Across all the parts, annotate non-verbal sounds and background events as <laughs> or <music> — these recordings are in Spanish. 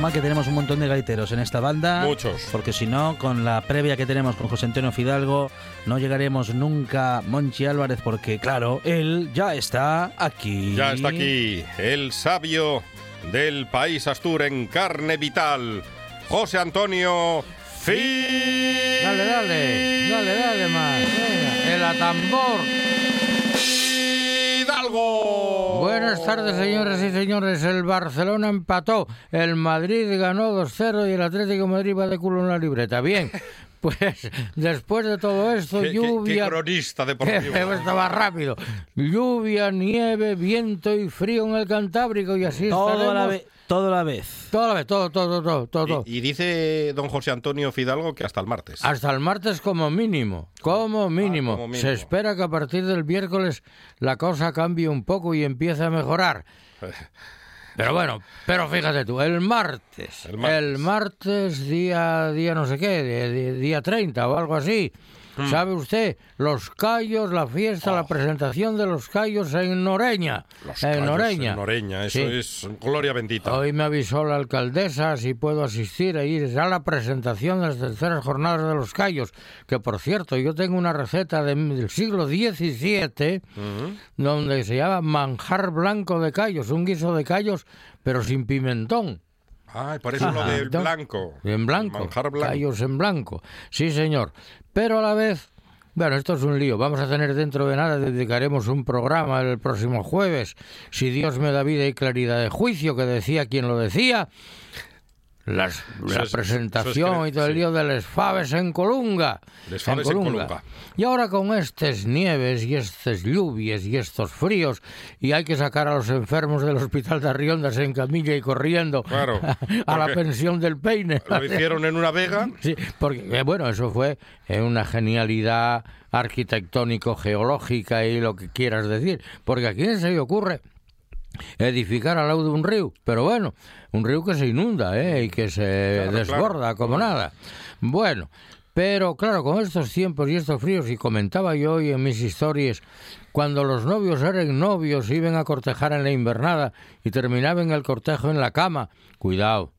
Mal que tenemos un montón de gaiteros en esta banda. Muchos. Porque si no, con la previa que tenemos con José Antonio Fidalgo, no llegaremos nunca a Monchi Álvarez, porque claro, él ya está aquí. Ya está aquí, el sabio del país Astur en carne vital, José Antonio Fidalgo. Dale, dale, dale, dale más. Venga, el atambor. Tardes, señores y señores. El Barcelona empató, el Madrid ganó 2-0 y el Atlético Madrid va de culo en la libreta. Bien, <laughs> pues después de todo esto, ¿Qué, lluvia. Qué, qué cronista deportivo. <laughs> Estaba rápido. Lluvia, nieve, viento y frío en el Cantábrico y así todo la vez. Todo a la vez. Todo a la vez, todo, todo, todo, todo. Y, y, dice don José Antonio Fidalgo que hasta el martes. Hasta el martes como mínimo, como mínimo. Ah, como mínimo. Se espera que a partir del miércoles la cosa cambie un poco y empiece a mejorar. <laughs> Pero bueno, pero fíjate tú, el martes, El martes. el martes día, día no sé qué, de- día 30 o algo así. ¿Sabe usted? Los callos, la fiesta, la Oh. presentación de los callos en Noreña. Los en callos Noreña. en Noreña, eso Sí. es gloria bendita. Hoy me avisó la alcaldesa si puedo asistir a ir a la presentación de las terceras jornadas de los callos, que por cierto yo tengo una receta de- del siglo XVII donde se llama manjar blanco de callos, un guiso de callos pero sin pimentón. Ay, por eso lo del blanco. En blanco, Manjar blanco. callos en blanco. Sí, señor. Pero a la vez, bueno, esto es un lío. Vamos a tener dentro de nada, dedicaremos un programa el próximo jueves, si Dios me da vida y claridad de juicio, que decía quien lo decía. Las- la es- presentación y todo el sí. lío de Les Faves en Colunga. Les Faves en Colunga. Y ahora con estas nieves y estas lluvias y estos fríos, y hay que sacar a los enfermos del hospital de Arriondas en camilla y corriendo Claro, <laughs> a la pensión del peine. Lo hicieron en una vega. <laughs> Sí, porque eh, bueno, eso fue eh, una genialidad arquitectónico-geológica y lo que quieras decir. Porque a quién se le ocurre edificar al lado de un río, pero bueno, un río que se inunda ¿eh? y que se Claro, desborda claro. como nada. Bueno, pero claro, con estos tiempos y estos fríos, y comentaba yo hoy en mis historias, cuando los novios eran novios, iban a cortejar en la invernada y terminaban el cortejo en la cama, cuidado.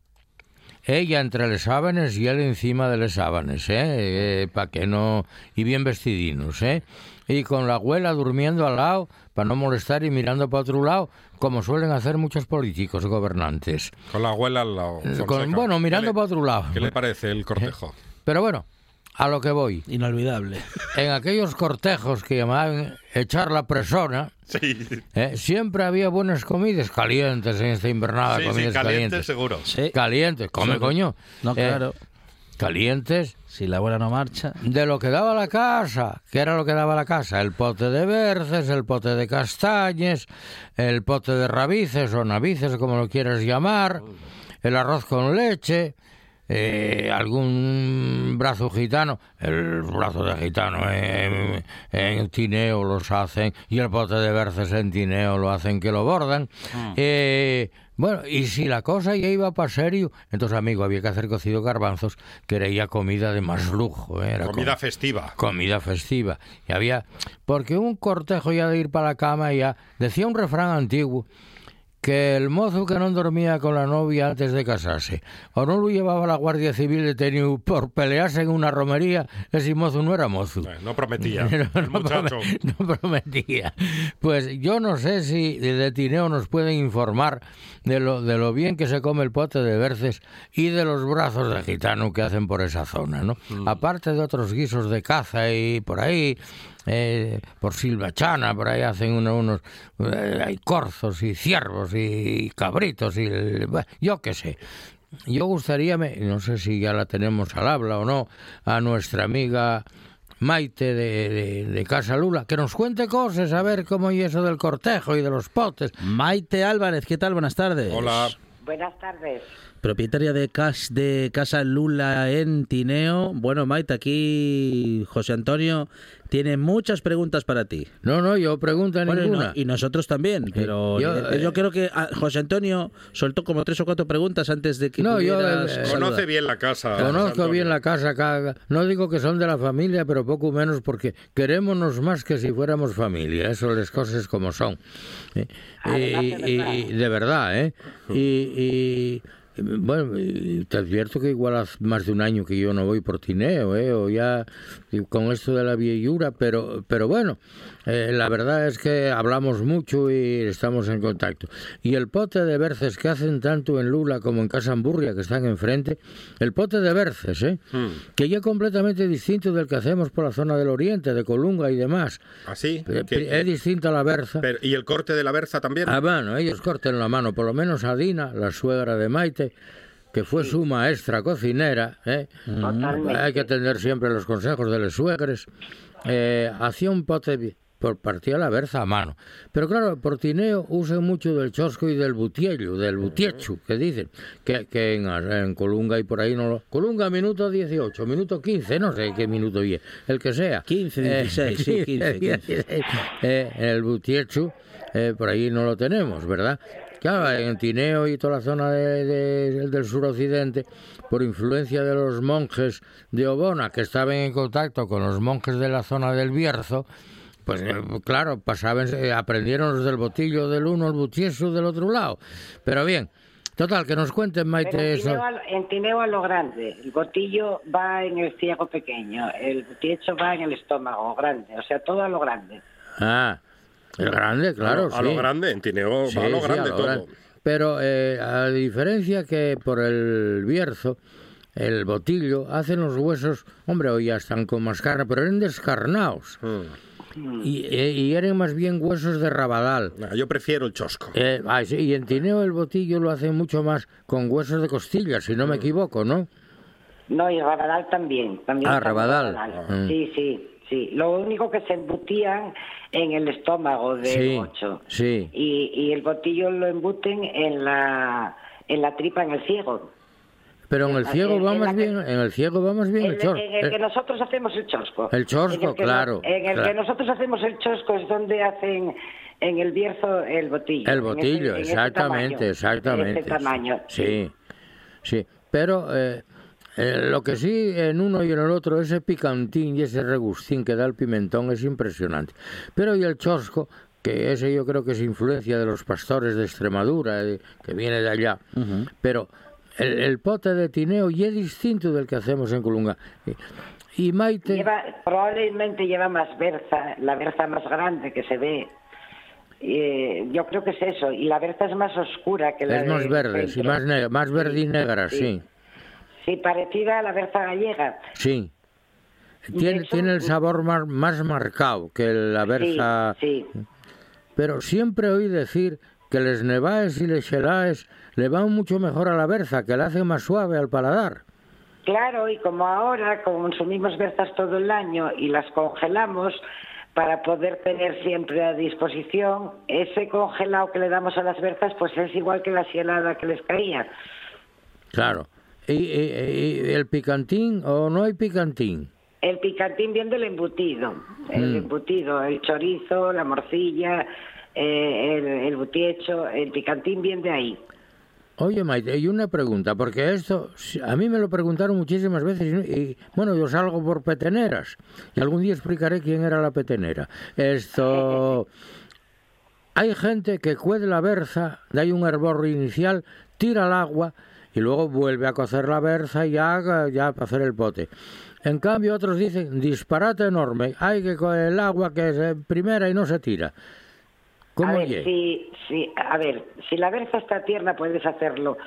ella entre los sábanes y él encima de los sábanes, ¿eh? para que no... y bien vestidinos, ¿eh? Y con la abuela durmiendo al lado, para no molestar y mirando para otro lado, como suelen hacer muchos políticos gobernantes. Con la abuela al lado. Con- Fonseca. bueno, mirando ¿Qué le- para otro lado. ¿Qué le parece el cortejo? Pero bueno, a lo que voy. Inolvidable. En aquellos cortejos que llamaban echar la persona, Sí, ¿eh? siempre había buenas comidas calientes en esta invernada, sí, sí, comidas caliente calientes. seguro. Sí. Calientes, come Sí. coño. No, Eh, claro. calientes Si la abuela no marcha. de lo que daba la casa. ¿Qué era lo que daba la casa? El pote de berces, el pote de castañes, el pote de rabices o navices, como lo quieras llamar, el arroz con leche, eh, algún brazo gitano, el brazo de gitano en, en Tineo los hacen y el pote de berces en Tineo lo hacen que lo bordan. Eh, bueno, y si la cosa ya iba para serio, entonces, amigo, había que hacer cocido garbanzos, que era ya comida de más lujo. ¿eh? Era Comida festiva. comida festiva. Y había, porque un cortejo ya de ir para la cama ya, decía un refrán antiguo, que el mozo que no dormía con la novia antes de casarse, o no lo llevaba la Guardia Civil detenido por pelearse en una romería, ese mozo no era mozo. Eh, No prometía. <laughs> <laughs> No, prometía. Pues yo no sé si de Tineo nos pueden informar de lo, de lo bien que se come el pote de berces y de los brazos de gitano que hacen por esa zona, ¿no? Aparte de otros guisos de caza y por ahí, eh, por Silvachana, por ahí hacen uno- unos... eh, hay corzos y ciervos y cabritos y... el- yo qué sé. Yo gustaría, no sé si ya la tenemos al habla o no, a nuestra amiga Maite de, de- de Casa Lula, que nos cuente cosas, a ver cómo y eso del cortejo y de los potes. Maite Álvarez, ¿qué tal? Buenas tardes. Hola. Buenas tardes. Propietaria de, cas- de Casa Lula en Tineo. Bueno, Maite, aquí José Antonio tiene muchas preguntas para ti. No, no, yo pregunto Bueno, y, no- ninguna. y nosotros también, pero yo, yo, eh, creo que ah, José Antonio soltó como tres o cuatro preguntas antes de que No, yo, eh. Conoce bien la casa. Conozco bien la casa, ca- no digo que son de la familia, pero poco menos porque querémonos más que si fuéramos familia, eso las cosas como son. Eh, y, de y- verdad. y de verdad, ¿eh? Y, bueno, te advierto que igual hace más de un año que yo no voy por Tineo, ¿eh? O ya con esto de la viellura, pero, pero bueno, eh, la verdad es que hablamos mucho y estamos en contacto. Y el pote de berces que hacen tanto en Lula como en Casa Amburria, que están enfrente, el pote de berces, ¿eh? que ya completamente distinto del que hacemos por la zona del oriente, de Colunga y demás. ¿Así? Eh, ¿Qué- Es distinta a la berza. pero- ¿Y el corte de la berza también? A mano, ellos corten la mano, por lo menos a Dina, la suegra de Maite, que fue su maestra cocinera, ¿eh? Hay que atender siempre los consejos de los suegres, eh, hacía un pote por partía la berza a mano. Pero claro, por tineo usan mucho del chosco y del butiello, del butiechu, que dicen, que, que en, en Colunga y por ahí no lo... Colunga, minuto 18, minuto 15, no sé qué minuto y el que sea. 15, 16, sí, <laughs> 15, 15. <laughs> Eh, el butiechu, eh, por ahí no lo tenemos, ¿verdad? Claro, en Tineo y toda la zona de- de- del suroccidente, por influencia de los monjes de Obona, que estaban en contacto con los monjes de la zona del Bierzo, pues eh, claro, pasaban, eh, aprendieron los del botillo del uno, el butiesu del otro lado. Pero bien, total, que nos cuenten, Pero Maite, en, eso. Tineo a, en Tineo a lo grande. El botillo va en el ciego pequeño. El butiecho va en el estómago grande. O sea, todo a lo grande. Ah, el grande, claro, a, lo, a lo sí. grande, en Tineo Sí, va a lo sí, grande a lo todo. Pero eh, a diferencia que por el Bierzo, el botillo, hacen los huesos, hombre, hoy ya están con más carne, pero eran descarnados. Mm. Y, eh, y eran más bien huesos de rabadal. Nah, Yo prefiero el chosco. Eh, ah, sí, y en Tineo el botillo lo hacen mucho más con huesos de costilla, si no me equivoco, ¿no? No, y Rabadal también. también Ah, Rabadal. Rabadal. Mm. Sí, sí, sí. Lo único que se embutían en el estómago del Sí, bocho. sí. Y, y el botillo lo embuten en la, en la tripa, en el ciego. Pero en el ciego va más que- bien, en el ciego va más bien En, el chor. en el que eh, nosotros hacemos el chosco. El chosco, En el que no- claro, en el claro. que nosotros hacemos el chosco es donde hacen en el Bierzo el botillo. El en ese- botillo, en ese exactamente, tamaño, exactamente. En ese tamaño. Sí, sí. Pero eh, eh, lo que sí en uno y en el otro, ese picantín y ese regustín que da el pimentón es impresionante. Pero y el chosco, que ese yo creo que es influencia de los pastores de Extremadura, eh, que viene de allá. Pero el, el pote de tineo y es distinto del que hacemos en Colunga. Y, Maite... Lleva, probablemente lleva más berza, la berza más grande que se ve. Eh, yo creo que es eso. Y la berza es más oscura que la es más de verde, sí, más, más verde y negra, sí. Sí, parecida a la berza gallega. Sí. Tiene, hecho, tiene el sabor más, más marcado que la berza... Sí, sí. Pero siempre oí decir que les nevaes y les xelaes le van mucho mejor a la berza, que la hace más suave al paladar. Claro, y como ahora consumimos berzas todo el año y las congelamos para poder tener siempre a disposición, ese congelado que le damos a las berzas pues es igual que la helada que les caía. Claro. ¿Y, y- y el picantín o no hay picantín? El picantín viene del embutido, el Mm. embutido, el chorizo, la morcilla, eh, el, el butiecho, el picantín viene de ahí. Oye, Maite, y una pregunta, porque esto a mí me lo preguntaron muchísimas veces y, no- y, bueno, yo salgo por peteneras y algún día explicaré quién era la petenera. Esto... <laughs> Hay gente que cuece la berza, da ahí un hervor inicial, tira el agua y luego vuelve a cocer la berza y haga ya para hacer el pote. En cambio, otros dicen, disparate enorme, hay que el agua que es primera y no se tira. ¿Cómo a ver, si, si, a ver, si la berza está tierna puedes hacerlo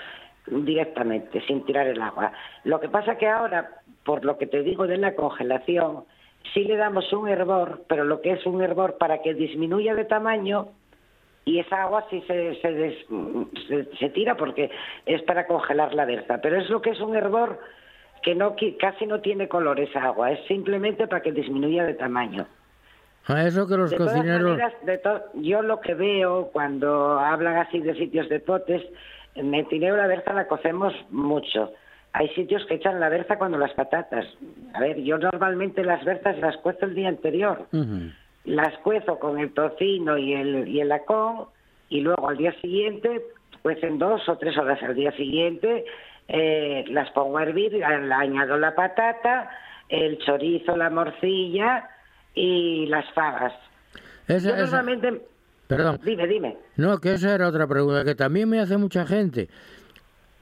directamente, sin tirar el agua. Lo que pasa que ahora, por lo que te digo de la congelación, sí le damos un hervor, pero lo que es un hervor para que disminuya de tamaño y esa agua sí se, se, des- se- se tira porque es para congelar la berza. Pero es lo que es un hervor que no qui- casi no tiene color esa agua, es simplemente para que disminuya de tamaño. A eso que los De todas cocineros... maneras, de to- yo lo que veo cuando hablan así de sitios de potes, en Metineo la berza la cocemos mucho. Hay sitios que echan la berza cuando las patatas. A ver, yo normalmente las berzas las cuezo el día anterior. Las cuezo con el tocino y el, y el lacón y luego al día siguiente, cuecen dos o tres horas al día siguiente, eh, las pongo a hervir, le añado la patata, el chorizo, la morcilla y las fagas. Esa- Yo esa- normalmente... Perdón. Dime, dime. No, que esa era otra pregunta que también me hace mucha gente.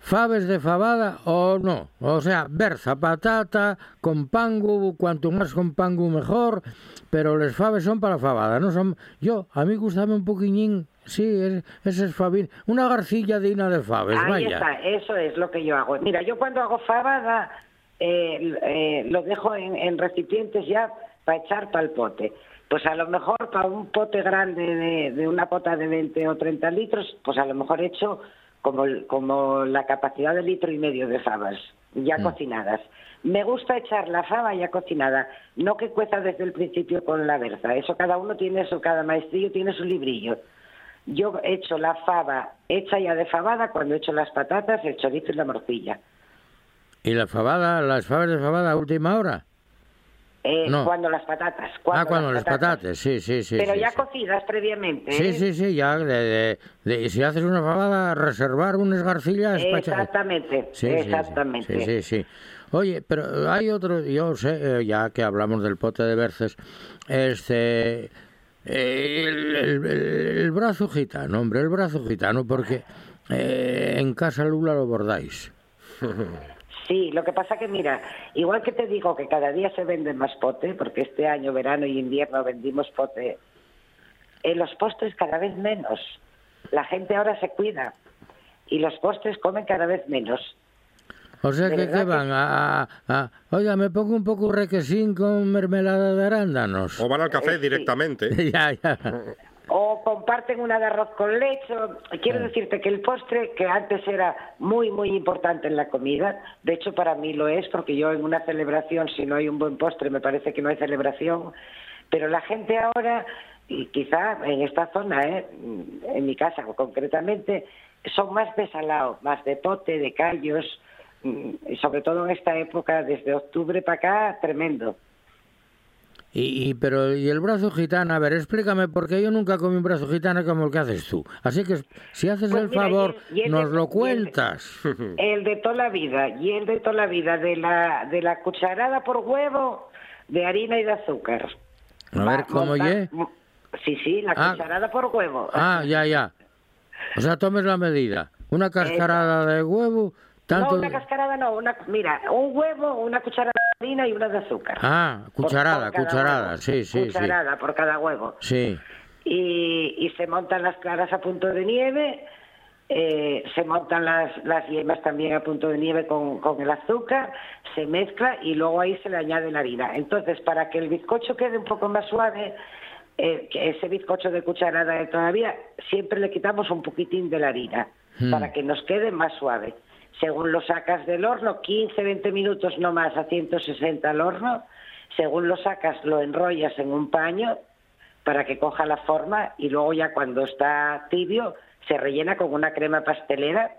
¿Faves de fabada o no? O sea, berza, patata, con pangu, cuanto más con pangu mejor, pero les faves son para fabada, no son... Yo, a mí gustame un poquillín, sí, es- ese es fabín, una garcilla digna de faves, Ahí vaya. está, eso es lo que yo hago. Mira, yo cuando hago fabada eh, eh, lo dejo en, en recipientes ya para echar para el pote. Pues a lo mejor para un pote grande de, de una pota de 20 o 30 litros, pues a lo mejor echo como, el- como la capacidad de litro y medio de fabas ya Mm. cocinadas. Me gusta echar la faba ya cocinada, no que cueza desde el principio con la berza. Eso cada uno tiene su, cada maestrillo tiene su librillo. Yo echo la fava hecha ya de fabada cuando echo las patatas, el chorizo y la morcilla. ¿Y la fabada, las faves de fabada a última hora? Eh, No. Cuando las patatas. ah, cuando las patatas, sí, sí, sí. Pero sí, ya sí. cocidas previamente. Sí, ¿eh? sí, sí, ya, de, de- de- si haces una fabada, reservar unas garcillas Exactamente, Sí, sí, sí, exactamente. Sí, sí, sí. Oye, pero hay otro, yo sé, eh, ya que hablamos del pote de berces, este, el, el- el- el brazo gitano, hombre, el brazo gitano, porque eh, en casa Lula lo bordáis. <laughs> Sí, lo que pasa que mira, igual que te digo que cada día se vende más pote, porque este año, verano y invierno vendimos pote, en los postres cada vez menos. La gente ahora se cuida y los postres comen cada vez menos. O sea que, ¿qué van? A, a- a- oiga, me pongo un poco requesín con mermelada de arándanos. O van al café Eh, sí. directamente. <laughs> ya, ya. <laughs> O comparten una de arroz con leche. Quiero decirte que el postre, que antes era muy, muy importante en la comida, de hecho para mí lo es, porque yo en una celebración, si no hay un buen postre, me parece que no hay celebración. Pero la gente ahora, y quizá en esta zona, ¿eh? en mi casa concretamente, son más de salado, más de pote, de callos, mm, y sobre todo en esta época, desde octubre para acá, tremendo. Y, y- pero y el brazo gitano, a ver, explícame, porque yo nunca comí un brazo gitano como el que haces tú. Así que si haces Pues el mira, favor, y el- y el nos de- lo el cuentas. <laughs> El de toda la vida, y el de toda la vida, de la, de la cucharada por huevo de harina y de azúcar. A ver, ¿cómo ye? Sí, sí, la Ah. cucharada por huevo. Ah, ya, ya. O sea, tomes la medida. Una cascarada de huevo, Tanto... No, una cascarada no, una, mira, un huevo, una cucharada harina y una de azúcar. Ah, cucharada, por cucharada, huevo. sí, sí, sí. Cucharada por cada huevo. Sí. Y, y se montan las claras a punto de nieve, eh, se montan las, las yemas también a punto de nieve con, con el azúcar, se mezcla y luego ahí se le añade la harina. Entonces, para que el bizcocho quede un poco más suave, eh, que ese bizcocho de cucharada de todavía, siempre le quitamos un poquitín de la harina Hmm. para que nos quede más suave. Según lo sacas del horno, 15-20 minutos no más a 160 al horno, según lo sacas lo enrollas en un paño para que coja la forma y luego ya cuando está tibio se rellena con una crema pastelera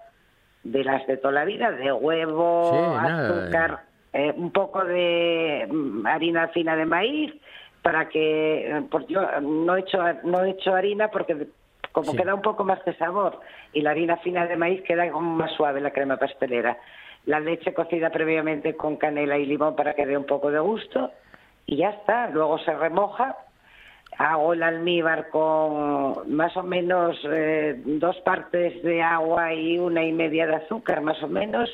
de las de toda la vida, de huevo, Sí, azúcar, eh, un poco de mm, harina fina de maíz para que eh, pues yo no he hecho no he hecho harina porque como Sí. queda un poco más de sabor y la harina fina de maíz queda como más suave la crema pastelera. La leche cocida previamente con canela y limón para que dé un poco de gusto y ya está. Luego se remoja. Hago el almíbar con más o menos eh, dos partes de agua y una y media de azúcar, más o menos,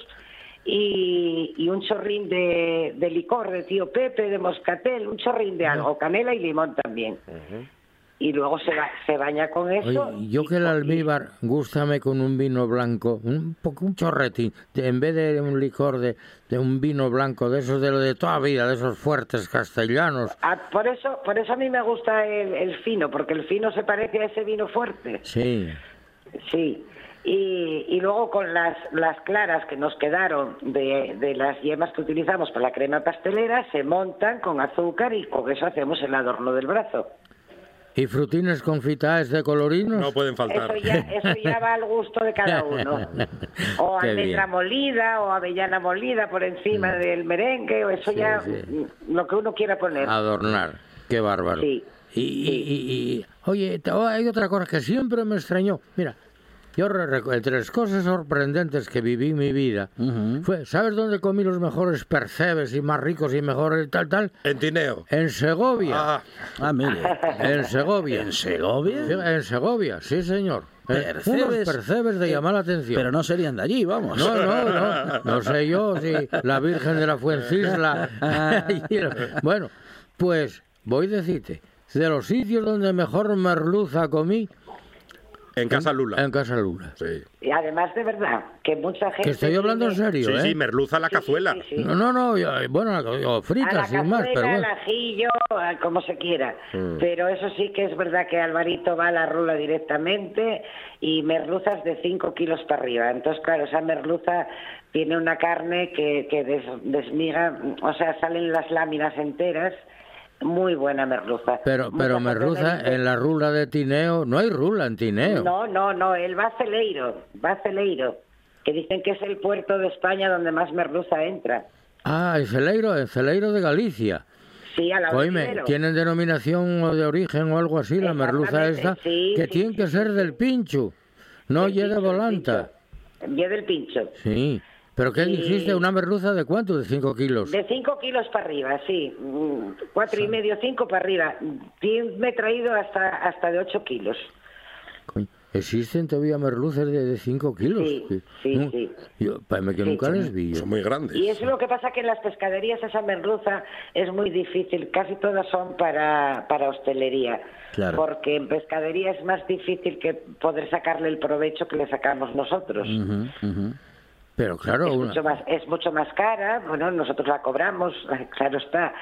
y, y un chorrín de, de licor de tío Pepe, de moscatel, un chorrín de algo, canela y limón también. Y luego se, ba- se baña con eso. Oye, yo que el almíbar, gústame con un vino blanco, un poco un chorretín, de- en vez de un licor de, de un vino blanco, de esos de lo de toda vida, de esos fuertes castellanos. Ah, por eso, por eso a mí me gusta el, el fino, porque el fino se parece a ese vino fuerte. Sí. Sí. Y, y luego con las, las claras que nos quedaron de, de las yemas que utilizamos para la crema pastelera, se montan con azúcar y con eso hacemos el adorno del brazo. ¿Y frutines confitaes de colorinos? No pueden faltar. Eso ya, eso ya va al gusto de cada uno. <laughs> O Qué almendra bien. molida o avellana molida por encima del merengue, o eso Sí, ya sí. mm, lo que uno quiera poner. Adornar. Qué bárbaro. Sí, Y, y- y- y- oye, oh, hay otra cosa que siempre me extrañó. Mira, yo entre las cosas sorprendentes que viví en mi vida, fue, ¿sabes dónde comí los mejores percebes y más ricos y mejores tal, tal? En Tineo. En Segovia. Ah, Ah, mire. En Segovia. ¿En Segovia? Sí, En Segovia, sí, señor. Eh, Percebes. Unos percebes de llamar la atención. Pero no serían de allí, vamos. No, no, no. No sé yo si la Virgen de la Fuencisla. <laughs> <laughs> bueno, pues voy a decirte, de los sitios donde mejor merluza comí, en Casa Lula. en Casa Lula. Sí. Y además de verdad, que mucha gente... Que estoy hablando en serio, Sí, ¿eh? sí, merluza a la sí, cazuela. sí, sí. No, no, no, yo- bueno, o a la fritas sin más, pero cazuela, al bueno. ajillo, como se quiera. Mm. Pero eso sí que es verdad que Alvarito va a la rula directamente y merluzas de 5 kilos para arriba. Entonces, claro, esa merluza tiene una carne que, que des- desmiga, o sea, salen las láminas enteras. Muy buena merluza. Pero, Mucha pero merluza en la rula de Tineo, no hay rula en Tineo. No, no, no, él va a Celeiro, va a Celeiro, que dicen que es el puerto de España donde más merluza entra. Ah, en Celeiro, en Celeiro de Galicia. Sí, a la Oíme. ¿tienen denominación o de origen o algo así la merluza esta? Exactamente, sí, que sí, tiene sí, que ser del pincho, no El el volanta. pincho. Del pincho. Sí. ¿Pero qué dijiste? ¿Una merluza de cuánto? ¿De 5 kilos? De 5 kilos para arriba, sí. Mm, Cuatro y medio, cinco para arriba. Me he traído hasta, hasta de 8 kilos. ¿Existen todavía merluzas de 5 kilos? Sí, sí, no, sí. Yo, que Sí, nunca les vi. Son muy grandes. Y eso es lo que pasa que en las pescaderías esa merluza es muy difícil. Casi todas son para, para hostelería. Claro. Porque en pescadería es más difícil que poder sacarle el provecho que le sacamos nosotros. Pero claro, es, una- mucho más, es mucho más cara, bueno, nosotros la cobramos, <laughs> claro está,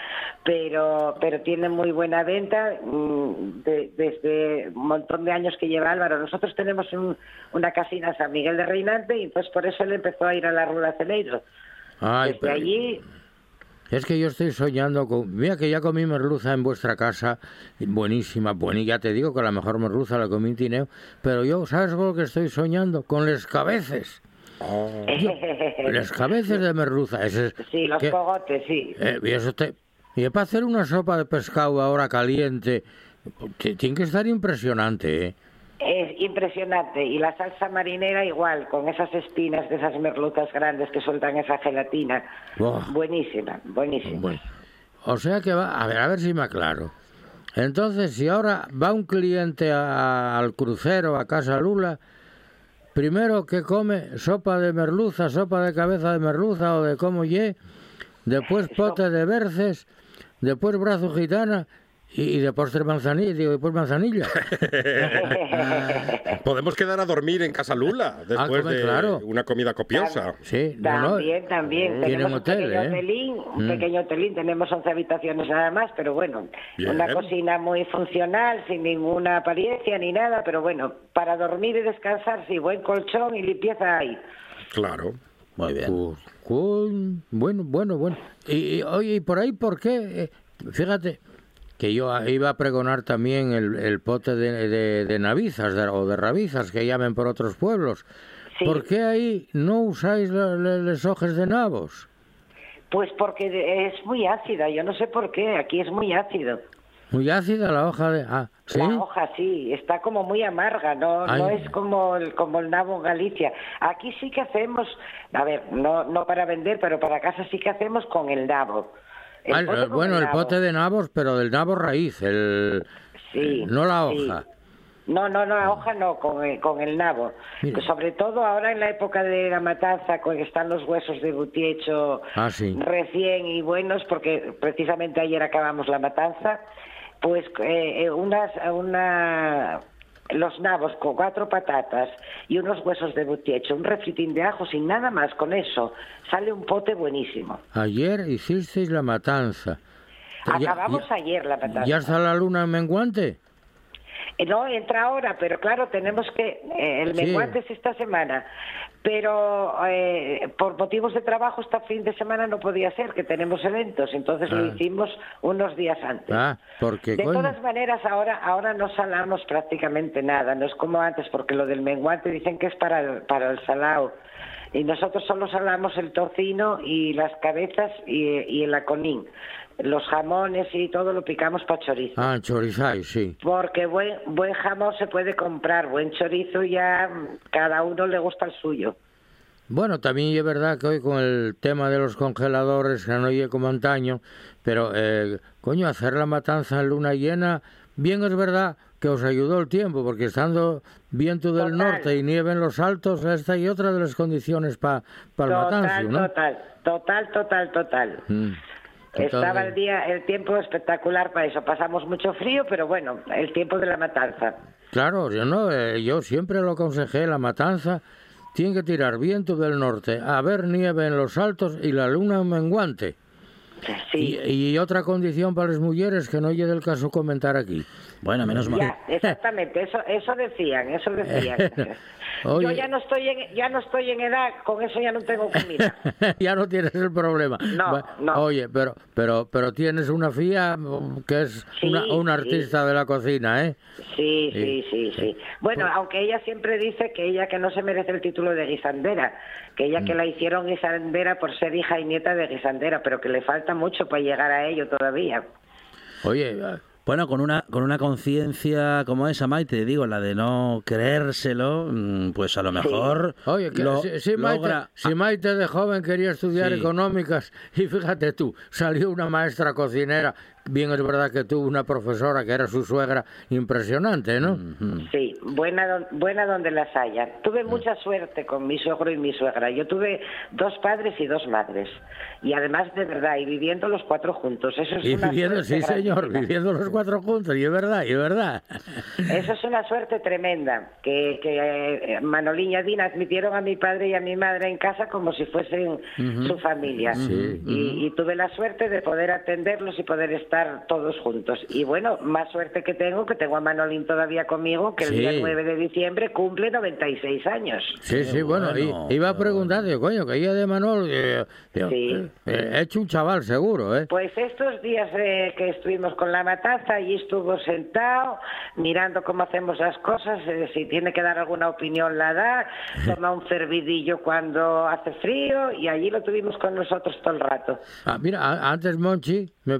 pero pero tiene muy buena venta mm, de- desde un montón de años que lleva Álvaro. Nosotros tenemos un- una casina San Miguel de Reinante y entonces por eso él empezó a ir a la Rula Celeiro. Ay, Desde pero- allí, Es que yo estoy soñando con... Mira que ya comí merluza en vuestra casa, buenísima, buena, y ya te digo que la mejor merluza la comí en Tineo, pero yo, ¿sabes con lo que estoy soñando? Con les cabeces. Les cabeces de merluza. Ese es, sí, los que- cogotes, sí. eh, y eso te... Y para hacer una sopa de pescado ahora caliente, tiene que estar impresionante, ¿eh? Es impresionante. Y la salsa marinera igual, con esas espinas de esas merluzas grandes que sueltan esa gelatina. Buenísima, buenísima. Bueno, o sea que va, a ver, a ver si me aclaro. Entonces, si ahora va un cliente a- al crucero, a Casa Lula, primero que come sopa de merluza, sopa de cabeza de merluza o de como ye, después pote de berces, después brazo gitana y, y de postre manzanilla, digo, después manzanilla. <laughs> Podemos quedar a dormir en Casa Lula después come, de claro. una comida copiosa. Sí, no, no, También, también. Tienen Tenemos hotel, un pequeño ¿eh? hotelín, un Mm. pequeño hotelín, tenemos 11 habitaciones nada más, pero bueno, Bien. una cocina muy funcional, sin ninguna apariencia ni nada, pero bueno, para dormir y descansar, sí, buen colchón y limpieza hay. Claro. Muy bien. Pues, con- bueno, bueno, bueno. Y, y, oye, ¿y por ahí por qué? Eh, fíjate que yo iba a pregonar también el, el pote de, de, de navizas de- o de rabizas que llamen por otros pueblos. Sí. ¿Por qué ahí no usáis los hojas de nabos? Pues porque es muy ácida, yo no sé por qué, aquí es muy ácido. Muy ácida la hoja de... Ah, ¿sí? La hoja sí, está como muy amarga, no, no es como el, como el nabo en Galicia. Aquí sí que hacemos, a ver, no, no para vender, pero para casa sí que hacemos con el nabo. El Ah, pote eh, bueno, el nabo. pote de nabos, pero del nabo raíz, el... Sí, eh, no la sí. hoja. No, no, no, la hoja no, con el, con el nabo. Mira. Sobre todo ahora en la época de la matanza, con que están los huesos de butiecho Ah, sí. recién y buenos, porque precisamente ayer acabamos la matanza, pues eh, eh, unas, una, los nabos con cuatro patatas y unos huesos de butiecho, un refritín de ajo sin nada más, con eso sale un pote buenísimo. Ayer hicisteis la matanza. Acabamos ya- ayer la matanza. ¿Ya está la luna en menguante? Eh, No, entra ahora, pero claro, tenemos que... eh, el Sí. menguante es esta semana, pero eh, por motivos de trabajo este fin de semana no podía ser, que tenemos eventos, entonces lo Ah. hicimos unos días antes. Ah, porque de coño. todas maneras, ahora, ahora no salamos prácticamente nada, no es como antes, porque lo del menguante dicen que es para el, para el salao. Y nosotros solo salamos el tocino y las cabezas y, y el aconín. Los jamones y todo lo picamos para chorizo. Ah, chorizáis, sí. Porque buen, buen jamón se puede comprar, buen chorizo ya cada uno le gusta el suyo. Bueno, también es verdad que hoy con el tema de los congeladores, que no oye como antaño, pero, eh, coño, hacer la matanza en luna llena, bien es verdad que os ayudó el tiempo, porque estando viento del Total. norte y nieve en los altos, esta y otra de las condiciones para el matancio, ¿no? total, total, total, total. Mm. Estaba el día, el tiempo espectacular para eso. Pasamos mucho frío, pero bueno, el tiempo de la matanza. Claro, yo no, eh, yo siempre lo aconsejé, la matanza tiene que tirar viento del norte, a ver nieve en los altos y la luna en menguante. Sí. Y, y otra condición para las mujeres que no llegue el caso comentar aquí. Bueno, menos mal. Ya, exactamente, eso, eso decían, eso decían. <laughs> Oye. Yo ya no estoy en, ya no estoy en edad, con eso ya no tengo comida. <laughs> ya no tienes el problema. No, no. Oye, pero pero pero tienes una fía mm, que es Sí, una, una sí. artista de la cocina, ¿eh? Sí, Sí. sí, sí, sí. Bueno, aunque ella siempre dice que ella que no se merece el título de guisandera, que ella que la hicieron guisandera por ser hija y nieta de guisandera, pero que le falta mucho para llegar a ello todavía. Oye, Bueno, con una, con una conciencia como esa, Maite, digo, la de no creérselo, mm, pues a lo mejor oye, que lo- si, si Maite, logra... si Maite de joven quería estudiar Sí. económicas y fíjate tú, salió una maestra cocinera, bien es verdad que tuvo una profesora que era su suegra impresionante, ¿no? Sí, buena, don- buena donde las haya. Tuve mucha suerte con mi suegro y mi suegra. Yo tuve dos padres y dos madres. Y además, de verdad, y viviendo los cuatro juntos. Eso es Y una viviendo, sí señor, viviendo los cuatro juntos, y es verdad, y es verdad. Eso es una suerte tremenda, que, que eh, Manolín y Adina admitieron a mi padre y a mi madre en casa como si fuesen su familia. Sí. y, y tuve la suerte de poder atenderlos y poder estar todos juntos. Y bueno, más suerte que tengo, que tengo a Manolín todavía conmigo, que el Sí. día 9 de diciembre cumple 96 años. Sí, sí, bueno, y- iba a preguntar, digo, coño, que ella de Manol, eh, digo, Sí. eh, eh, hecho un chaval seguro, ¿eh? Pues estos días eh, que estuvimos con la matanza, allí estuvo sentado, mirando cómo hacemos las cosas, eh, si tiene que dar alguna opinión la da, <laughs> toma un fervidillo cuando hace frío y allí lo tuvimos con nosotros todo el rato. Ah, mira, antes Monchi me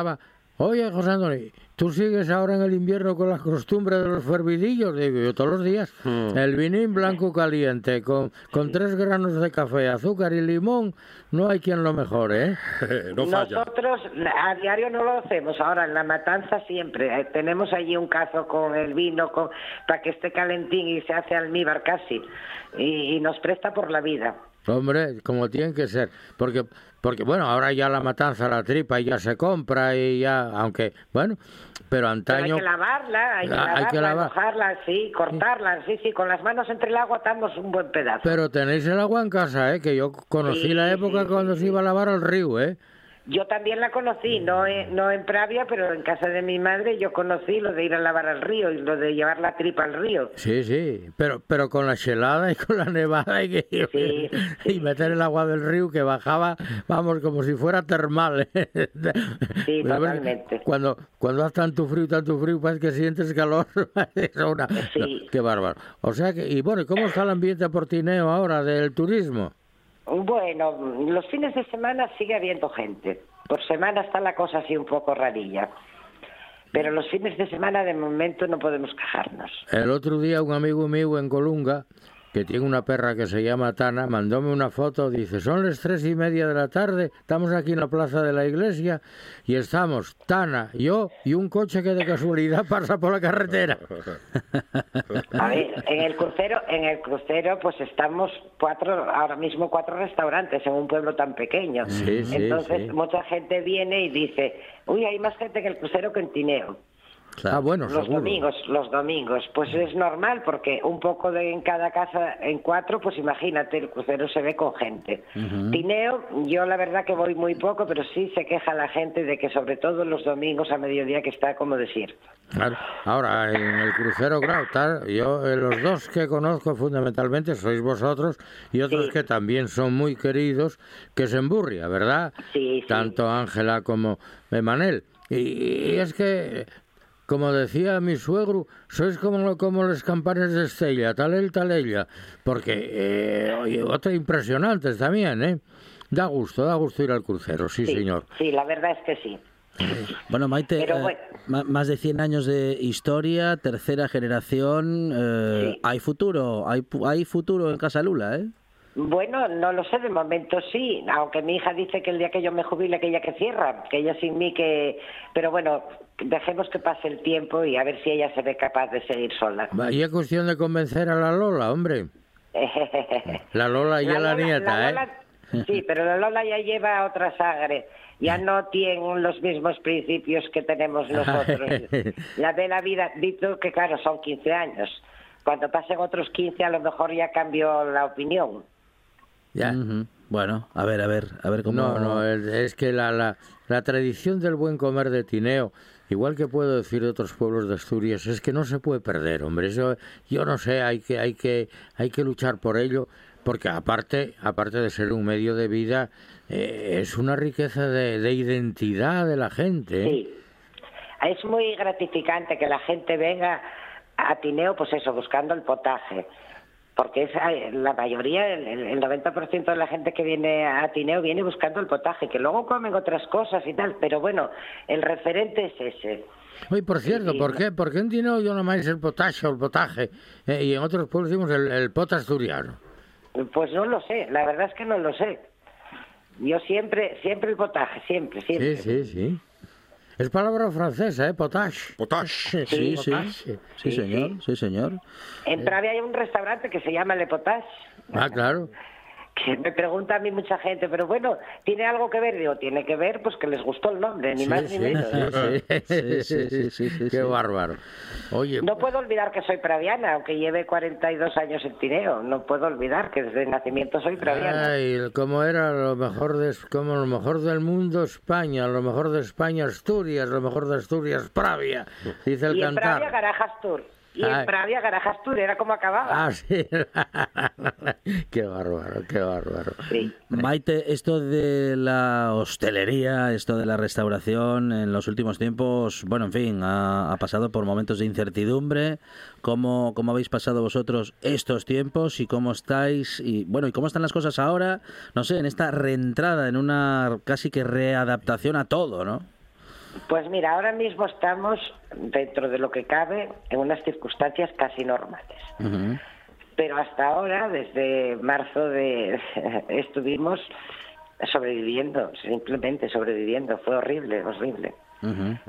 preguntaba, Oye, José Antonio, ¿tú sigues ahora en el invierno con las costumbres de los fervidillos? Digo yo, todos los días. Mm. El vinín blanco caliente, con, con tres granos de café, azúcar y limón, no hay quien lo mejore, ¿eh? <laughs> no falla. Nosotros a diario no lo hacemos, ahora en la matanza siempre. Eh, tenemos allí un cazo con el vino con, para que esté calentín y se hace almíbar casi. Y, y nos presta por la vida. Hombre, como tiene que ser, porque porque bueno, ahora ya la matanza, la tripa ya se compra y ya, aunque bueno, pero Pero antaño hay que lavarla, hay que Ah, lavarla, hay que lavar. mojarla, sí, cortarla, sí, sí, con las manos entre el agua atamos un buen pedazo. pero tenéis el agua en casa, ¿eh? Que yo conocí Sí, la época sí, cuando sí, se iba a lavar al río, ¿eh? Yo también la conocí, no en, no en Pravia, pero en casa de mi madre yo conocí lo de ir a lavar al río y lo de llevar la tripa al río. Sí, sí, pero pero con la helada y con la nevada y, que, Sí, <laughs> y meter el agua del río que bajaba, vamos, como si fuera termal. ¿eh? Sí, totalmente. Cuando cuando hace tanto frío, tanto frío, parece que sientes calor. <laughs> Es una- Sí. no, qué bárbaro. O sea que, y bueno, ¿y ¿cómo está el ambiente portineo ahora del turismo? Bueno, los fines de semana sigue habiendo gente. Por semana está la cosa así un poco rarilla. Pero los fines de semana de momento no podemos quejarnos. El otro día un amigo mío en Colunga, que tiene una perra que se llama Tana, mandóme una foto, dice, son las tres y media de la tarde, estamos aquí en la plaza de la iglesia y estamos Tana, yo y un coche que de casualidad pasa por la carretera. <laughs> A ver, en el crucero, en el crucero pues estamos cuatro, ahora mismo cuatro restaurantes en un pueblo tan pequeño. Sí, Entonces sí. mucha gente viene y dice, uy, hay más gente en el crucero que en Tineo. Ah, bueno, Los seguro. domingos, los domingos. Pues es normal porque un poco de en cada casa, en cuatro, pues imagínate, el crucero se ve con gente. Tineo, yo la verdad que voy muy poco, pero sí se queja la gente de que sobre todo los domingos a mediodía que está como desierto. Claro. Ahora, en el crucero, claro, tal, yo eh, los dos que conozco fundamentalmente sois vosotros y otros Sí. que también son muy queridos, que es en Burria, ¿verdad? Sí, sí. Tanto Ángela como Emanel. Y, y es que, como decía mi suegro, sois como, como los campanes de Estella, tal él, tal ella. Porque, eh, oye, otros impresionantes también, ¿eh? Da gusto, da gusto ir al crucero, sí, Sí, señor. sí, la verdad es que sí. <laughs> Bueno, Maite, eh, más de 100 años de historia, tercera generación, eh, Sí. hay futuro, hay, pu- hay futuro en Casa Lula, ¿eh? Bueno, no lo sé, de momento sí, aunque mi hija dice que el día que yo me jubile, que ella que cierra, que ella sin mí que... Pero bueno, dejemos que pase el tiempo y a ver si ella se ve capaz de seguir sola. Va, Y es cuestión de convencer a la Lola, hombre. <laughs> La Lola y a la Lola- nieta, la ¿eh? Sí, pero la Lola ya lleva otra sangre. Ya no tiene los mismos principios que tenemos nosotros. <laughs> La de la vida, dicho que claro, son 15 años. Cuando pasen otros 15 a lo mejor ya cambió la opinión. Ya. Bueno, a ver, a ver, a ver cómo... No, no, es, es que la, la, la tradición del buen comer de Tineo, igual que puedo decir de otros pueblos de Asturias, es que no se puede perder, hombre. Eso, yo no sé, hay que, hay que, hay que luchar por ello, porque aparte, aparte de ser un medio de vida, eh, es una riqueza de, de identidad de la gente. ¿eh? Sí. Es muy gratificante que la gente venga a Tineo, pues eso, buscando el potaje. Porque es, la mayoría, el, el- el 90% de la gente que viene a Tineo viene buscando el potaje, que luego comen otras cosas y tal, pero bueno, el referente es ese. Oye, por cierto, ¿por qué, ¿por qué en Tineo yo nomás el potaje o el potaje? eh, y en otros pueblos decimos el, el pot asturiano. Pues no lo sé, la verdad es que no lo sé. Yo siempre, siempre el potaje, siempre, siempre. Sí, sí, sí. Es palabra francesa, ¿eh? Potash. Potash. Sí, sí, potash. sí, Sí, señor, sí, señor. En Pravia hay un restaurante que se llama Le Potage. Ah, claro. Que me pregunta a mí mucha gente, pero bueno, ¿tiene algo que ver? Digo, tiene que ver, pues que les gustó el nombre, ni Sí, más sí, ni menos. sí, sí, Sí, sí, sí, sí, sí, Qué sí. bárbaro. Oye, No puedo olvidar que soy praviana, aunque lleve 42 años en Tineo. No puedo olvidar que desde nacimiento soy praviana. ay, como era lo mejor de, como lo mejor del mundo España, lo mejor de España Asturias, lo mejor de Asturias Pravia, dice el y en Pravia. Garajas Tour. Y Ay. en Pravia, Garajas Tour, era como acababa. Ah, sí. <laughs> qué bárbaro, qué bárbaro. Sí. Maite, esto de la hostelería, esto de la restauración, en los últimos tiempos, bueno, en fin, ha, ha pasado por momentos de incertidumbre. ¿Cómo, ¿Cómo habéis pasado vosotros estos tiempos y cómo estáis? Y bueno, ¿y cómo están las cosas ahora? No sé, en esta reentrada, en una casi que readaptación a todo, ¿no? Pues mira, ahora mismo estamos, dentro de lo que cabe, en unas circunstancias casi normales. Pero hasta ahora, desde marzo, de <laughs> estuvimos sobreviviendo, simplemente sobreviviendo. Fue horrible, horrible.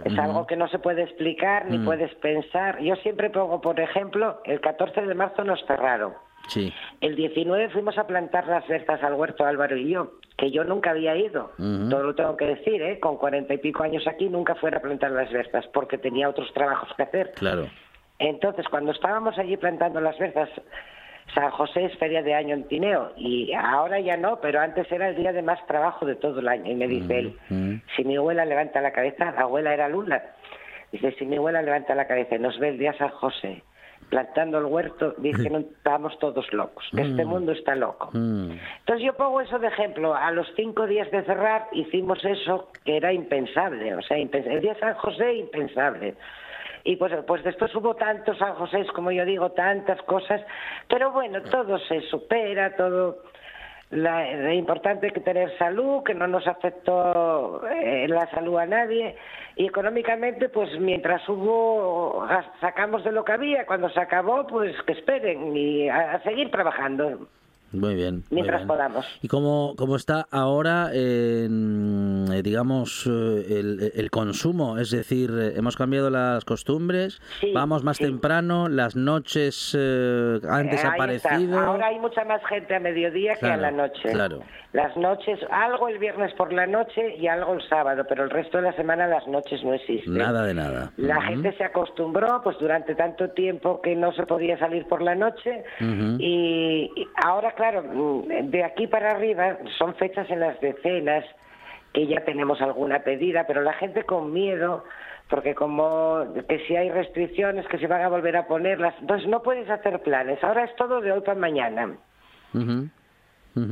Es algo que no se puede explicar ni Mm. puedes pensar. Yo siempre pongo, por ejemplo, el 14 de marzo nos cerraron. Sí. El 19 fuimos a plantar las berzas al huerto Álvaro y yo, que yo nunca había ido. Todo lo tengo que decir, ¿eh? Con cuarenta y pico años aquí nunca fuera a plantar las berzas porque tenía otros trabajos que hacer. Claro. Entonces, cuando estábamos allí plantando las berzas, San José es feria de año en Tineo y ahora ya no, pero antes era el día de más trabajo de todo el año. Y me dice él, si mi abuela levanta la cabeza, la abuela era Lula. Dice, si mi abuela levanta la cabeza y nos ve el día San José plantando el huerto, que no estamos todos locos, que este mundo está loco. Mm. Entonces yo pongo eso de ejemplo. A los cinco días de cerrar hicimos eso que era impensable. O sea, impens- el día de San José, impensable. Y pues, pues después hubo tantos San José, como yo digo, tantas cosas. Pero bueno, todo se supera, todo... La, importante que tener salud, que no nos afectó eh, la salud a nadie. Y económicamente, pues mientras hubo, sacamos de lo que había. Cuando se acabó, pues que esperen y a seguir trabajando. Muy bien. muy Mientras bien. podamos. ¿Y cómo, cómo está ahora, eh, digamos, eh, el, el consumo? Es decir, eh, hemos cambiado las costumbres, Sí, vamos más sí. temprano, las noches eh, han Eh, está. Ahora hay mucha más gente a mediodía que a Claro, la noche. claro. Las noches, algo el viernes por la noche y algo el sábado, pero el resto de la semana las noches no existen. Nada de nada. La Ujú. gente se acostumbró, pues durante tanto tiempo que no se podía salir por la noche Ujú. y y ahora, claro, mm, de aquí para arriba son fechas en las decenas que ya tenemos alguna pedida, pero la gente con miedo, porque como que si hay restricciones que se van a volver a ponerlas, entonces no puedes hacer planes. Ahora es todo de hoy para mañana.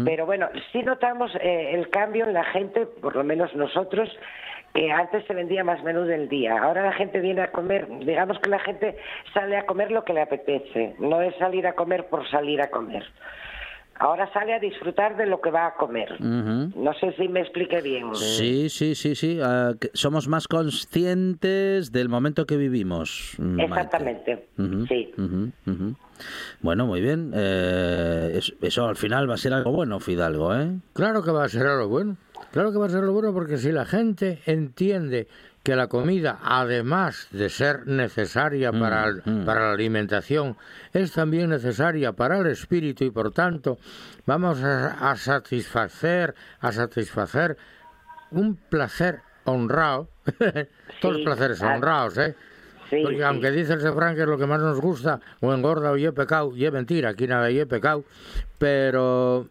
Pero bueno, sí notamos eh, el cambio en la gente, por lo menos nosotros, que antes se vendía más menú del día. Ahora la gente viene a comer, digamos que la gente sale a comer lo que le apetece, no es salir a comer por salir a comer. Ahora sale a disfrutar de lo que va a comer. No sé si me expliqué bien. Sí, sí, sí, sí. ah, somos más conscientes del momento que vivimos. Exactamente, sí. Bueno, muy bien. Eh, es- eso al final va a ser algo bueno, Fidalgo, ¿eh? Claro que va a ser algo bueno. Claro que va a ser algo bueno porque si la gente entiende que la comida, además de ser necesaria para, el- mm. para la alimentación, es también necesaria para el espíritu y por tanto vamos a, a satisfacer, a satisfacer un placer honrado. <laughs> Todos los placeres claro. honrados, ¿eh? Sí, Porque sí. aunque dice el refrán que es lo que más nos gusta, o engorda o ye pecado, y es mentira, aquí nada y pecado, pero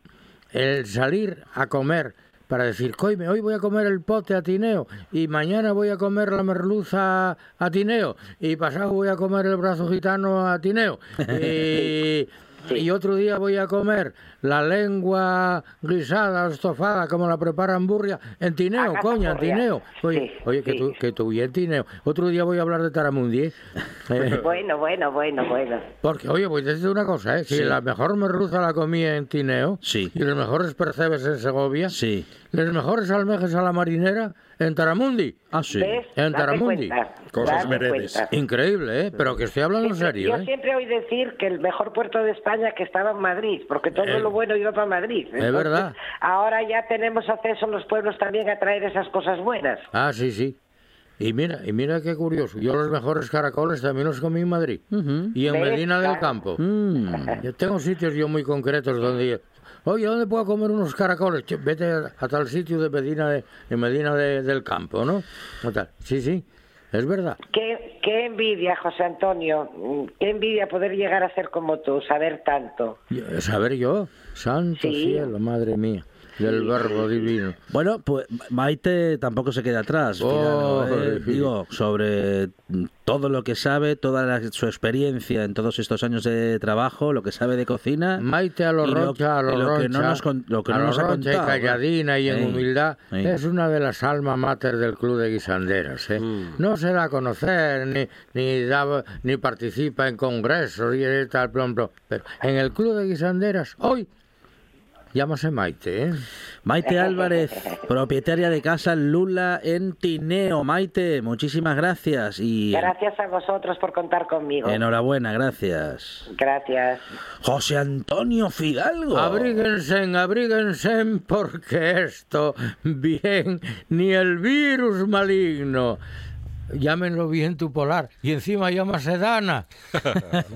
el salir a comer para decir, coime, hoy voy a comer el pote a Tineo, y mañana voy a comer la merluza a Tineo, y pasado voy a comer el brazo gitano a Tineo, <laughs> y, y otro día voy a comer la lengua guisada estofada, como la preparan Burria, en Tineo, coña, en. Tineo. Oye, Sí, oye que sí. tú, que tú y en Tineo. Otro día voy a hablar de Taramundi, ¿eh? <laughs> Eh, Bueno, bueno, bueno, bueno. porque, oye, voy a decir una cosa, ¿eh? Si Sí. la mejor merluza la comía en Tineo, Sí. y los mejores percebes en Segovia, Sí. los mejores almejes a la marinera en Taramundi. Ah, sí. ¿Ves? En Date Taramundi. cuenta, Cosas date veredes. cuenta. Increíble, ¿eh? Pero que estoy hablando en serio, Yo ¿eh? siempre oí decir que el mejor puerto de España que estaba en Madrid, porque todo Eh, lo bueno iba para Madrid. Entonces, verdad. Ahora ya tenemos acceso en los pueblos también a traer esas cosas buenas. Ah, sí, sí. Y mira, y mira qué curioso. Yo los mejores caracoles también los comí en Madrid. Y en ¿Ves? Medina del. Campo. Mm. Yo tengo sitios yo muy concretos donde... yo- Oye, ¿dónde puedo comer unos caracoles? Vete a, tal sitio de Medina, de, en Medina de- del Campo, ¿no? O tal. Sí, sí, es verdad. Qué, qué envidia, José Antonio, mm, qué envidia poder llegar a ser como tú, saber tanto. Yo- Saber yo, santo Sí. cielo, madre mía, del verbo divino. Bueno, pues Maite tampoco se queda atrás. Oh, Fidalgo, ¿eh? Digo, sobre todo lo que sabe, toda la- su experiencia en todos estos años de trabajo, lo que sabe de cocina. Maite a lo Rocha, a lo, y lo que Roncha, no nos, con- lo que a no nos ha Roncha y contado. calladina y en humildad, es una de las almas mater del Club de Guisanderas. ¿eh? Mm. No se da a conocer, ni, ni, da- ni participa en congresos y tal, plom, plom. Pero en el Club de Guisanderas, hoy, Llámase Maite, ¿eh? Maite Álvarez, <laughs> propietaria de casa Lula en Tineo. Maite, muchísimas gracias y Gracias a vosotros por contar conmigo. enhorabuena, gracias. Gracias. José Antonio Fidalgo. Abríguense, abríguense, porque esto, bien, ni el virus maligno. Llámenlo bien tu polar. Y encima llama sedana. <laughs>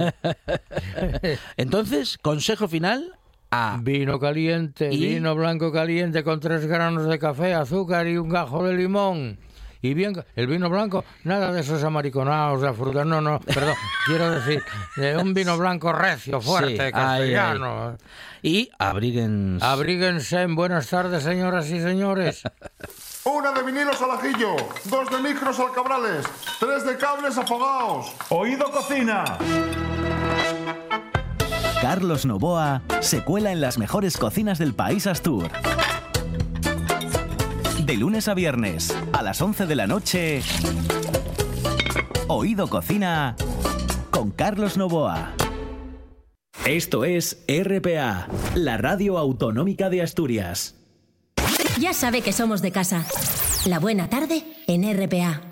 Entonces, consejo final a Vino caliente, ¿Y? vino blanco caliente con tres granos de café, azúcar y un gajo de limón. Y bien, el vino blanco, nada de esos amariconados de fruta, no, no, perdón, <laughs> quiero decir, de un vino blanco recio, fuerte, Sí, ay, castellano. y abriguen Abríguense, buenas tardes, señoras y señores. <laughs> Una de vinilos al ajillo, dos de micros al cabrales, tres de cables afogados. Oído Cocina. Carlos Novoa se cuela en las mejores cocinas del país Astur. De lunes a viernes, a las 11 de la noche, Oído Cocina con Carlos Novoa. Esto es RPA, la radio autonómica de Asturias. Ya sabe que somos de casa. La buena tarde en RPA.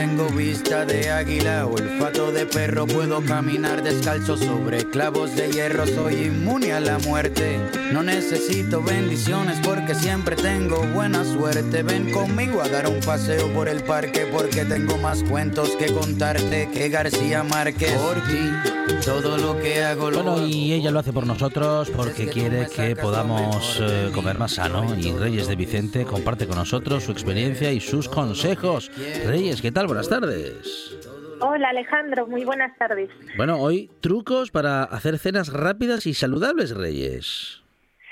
Tengo vista de águila, olfato de perro. Puedo caminar descalzo sobre clavos de hierro. Soy inmune a la muerte. No necesito bendiciones porque siempre tengo buena suerte. Ven conmigo a dar un paseo por el parque porque tengo más cuentos que contarte que García Márquez. Por ti, todo lo que hago lo Bueno, y ella lo hace por nosotros porque quiere que podamos eh, comer más sano. Y Reyes de Vicente comparte con nosotros su experiencia y sus consejos. Reyes, ¿qué tal? Buenas tardes. Hola Alejandro, muy buenas tardes. Bueno, hoy trucos para hacer cenas rápidas y saludables, Reyes.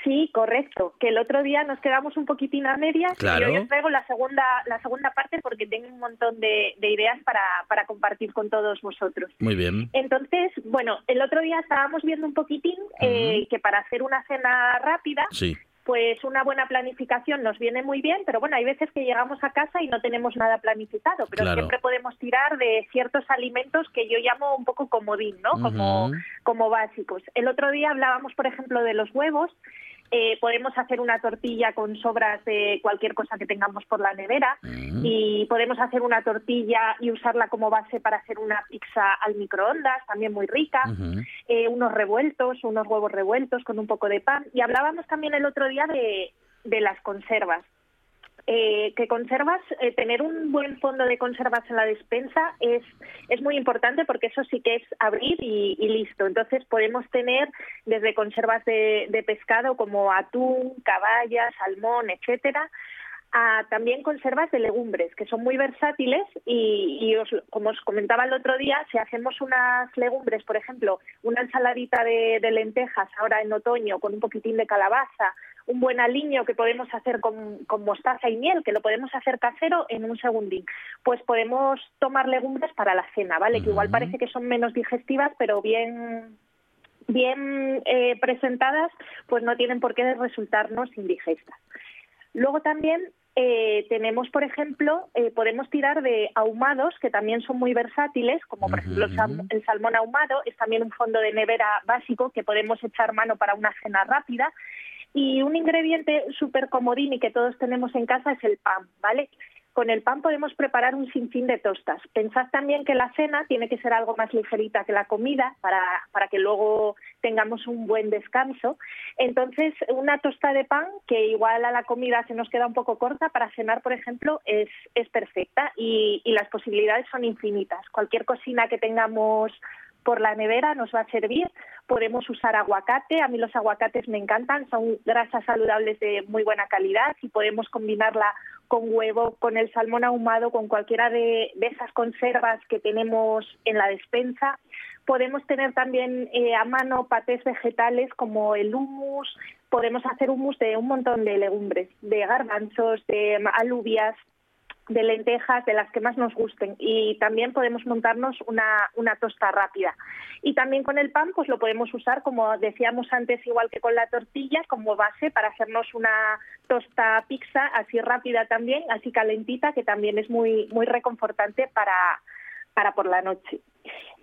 Sí, correcto. Que el otro día nos quedamos un poquitín a medias Claro. y hoy os traigo la segunda, la segunda parte porque tengo un montón de, de ideas para, para compartir con todos vosotros. Muy bien. Entonces, bueno, el otro día estábamos viendo un poquitín eh, que para hacer una cena rápida, Sí. Pues una buena planificación nos viene muy bien, pero bueno, hay veces que llegamos a casa y no tenemos nada planificado, pero Claro. siempre podemos tirar de ciertos alimentos que yo llamo un poco comodín, ¿no? Como, como básicos. El otro día hablábamos, por ejemplo, de los huevos. Eh, podemos hacer una tortilla con sobras de cualquier cosa que tengamos por la nevera Mm. y podemos hacer una tortilla y usarla como base para hacer una pizza al microondas, también muy rica eh, unos revueltos, unos huevos revueltos con un poco de pan. Y hablábamos también el otro día de, de las conservas. Eh, que conservas, eh, tener un buen fondo de conservas en la despensa es, es muy importante porque eso sí que es abrir y, listo. Entonces podemos tener desde conservas de, pescado como atún, caballa, salmón, etcétera, a también conservas de legumbres, que son muy versátiles y, y os- como os comentaba el otro día, si hacemos unas legumbres, por ejemplo, una ensaladita de lentejas ahora en otoño con un poquitín de calabaza, un buen aliño que podemos hacer con, con mostaza y miel, que lo podemos hacer casero en un segundín, pues podemos tomar legumbres para la cena, ¿vale? Que igual parece que son menos digestivas, pero bien bien eh, presentadas, pues no tienen por qué resultarnos indigestas. Luego también eh, tenemos, por ejemplo, eh, podemos tirar de ahumados que también son muy versátiles, como por ejemplo el salmón ahumado, es también un fondo de nevera básico que podemos echar mano para una cena rápida. Y un ingrediente súper comodín y que todos tenemos en casa es el pan, ¿vale? Con el pan podemos preparar un sinfín de tostas. Pensad también que la cena tiene que ser algo más ligerita que la comida para, para que luego tengamos un buen descanso. Entonces, una tosta de pan que igual a la comida se nos queda un poco corta, para cenar, por ejemplo, es, es perfecta y, y las posibilidades son infinitas. Cualquier cocina que tengamos por la nevera nos va a servir. Podemos usar aguacate, a mí los aguacates me encantan, son grasas saludables de muy buena calidad y podemos combinarla con huevo, con el salmón ahumado, con cualquiera de, de esas conservas que tenemos en la despensa. Podemos tener también eh, a mano patés vegetales como el hummus, podemos hacer hummus de un montón de legumbres, de garbanzos, de alubias, de lentejas, de las que más nos gusten. Y también podemos montarnos una, una tosta rápida. Y también con el pan, pues lo podemos usar, como decíamos antes, igual que con la tortilla, como base para hacernos una tosta pizza así rápida también, así calentita, que también es muy, muy reconfortante para, para por la noche.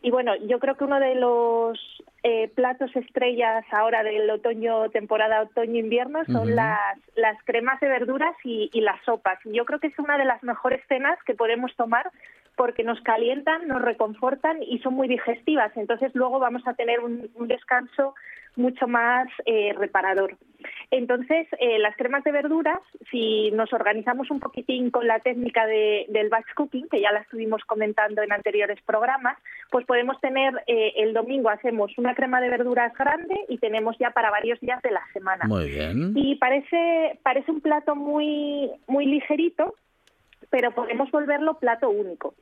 Y bueno, yo creo que uno de los eh, platos estrellas ahora del otoño, temporada otoño-invierno, son las, las cremas de verduras y, y las sopas. Yo creo que es una de las mejores cenas que podemos tomar porque nos calientan, nos reconfortan y son muy digestivas. Entonces luego vamos a tener un, un descanso mucho más eh, reparador. Entonces, eh, las cremas de verduras, si nos organizamos un poquitín con la técnica de, del batch cooking, que ya la estuvimos comentando en anteriores programas, pues podemos tener eh, el domingo hacemos una crema de verduras grande y tenemos ya para varios días de la semana. Muy bien. Y parece parece un plato muy muy ligerito, pero podemos volverlo plato único.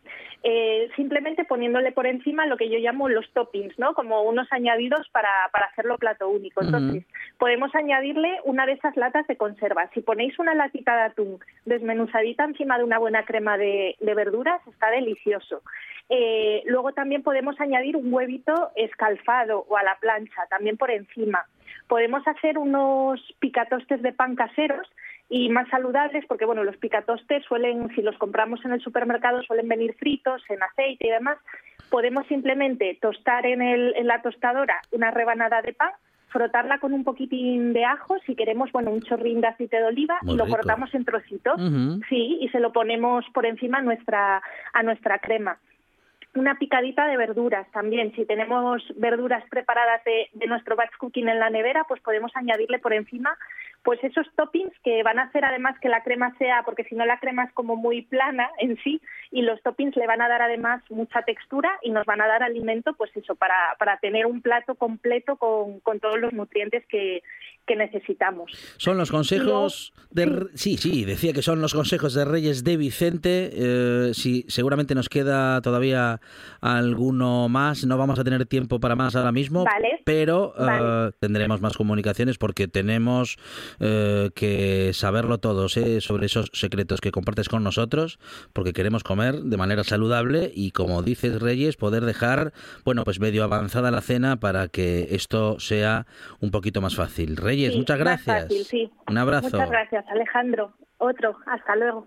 Eh, simplemente poniéndole por encima lo que yo llamo los toppings, ¿no? Como unos añadidos para, para hacerlo plato único. Entonces, podemos añadirle una de esas latas de conserva. Si ponéis una latita de atún desmenuzadita encima de una buena crema de, de verduras, está delicioso. Eh, luego también podemos añadir un huevito escalfado o a la plancha, también por encima. Podemos hacer unos picatostes de pan caseros y más saludables porque bueno los picatostes suelen si los compramos en el supermercado suelen venir fritos en aceite y demás podemos simplemente tostar en, el, en la tostadora una rebanada de pan frotarla con un poquitín de ajo si queremos bueno un chorrín de aceite de oliva Muy y lo rico. cortamos en trocitos sí y se lo ponemos por encima a nuestra a nuestra crema una picadita de verduras también. Si tenemos verduras preparadas de, de nuestro batch cooking en la nevera, pues podemos añadirle por encima pues esos toppings que van a hacer además que la crema sea, porque si no la crema es como muy plana en sí, y los toppings le van a dar además mucha textura y nos van a dar alimento, pues eso, para, para tener un plato completo con, con todos los nutrientes que, que necesitamos. Son los consejos de... Sí, sí, decía que son los consejos de Reyes de Vicente. Eh, sí, seguramente nos queda todavía alguno más. No vamos a tener tiempo para más ahora mismo. Vale. Pero eh, tendremos más comunicaciones porque tenemos eh, que saberlo todos ¿eh? sobre esos secretos que compartes con nosotros porque queremos comer de manera saludable y como dices Reyes poder dejar bueno pues medio avanzada la cena para que esto sea un poquito más fácil Reyes Sí, muchas más gracias fácil, sí. un abrazo Muchas gracias, Alejandro. Otro, hasta luego.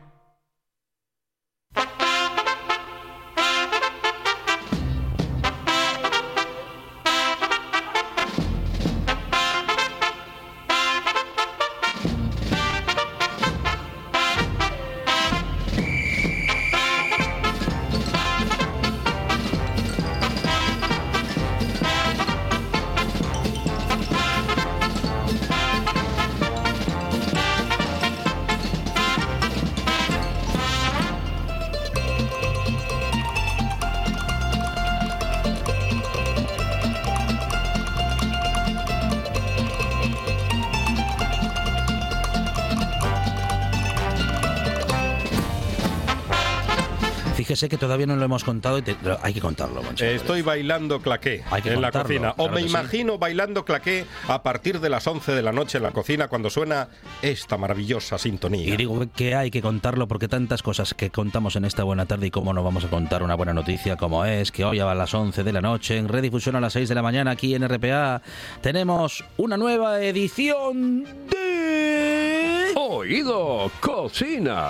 Fíjese que todavía no lo hemos contado y te- hay que contarlo, Moncho. Eh, Estoy bailando claqué Hay que en la cocina. O me sí. imagino bailando claqué a partir de las 11 de la noche en la cocina cuando suena esta maravillosa sintonía. Y digo que hay que contarlo porque tantas cosas que contamos en esta buena tarde y cómo no vamos a contar una buena noticia como es que hoy a las 11 de la noche en redifusión a las 6 de la mañana aquí en RPA tenemos una nueva edición de... Oído Cocina.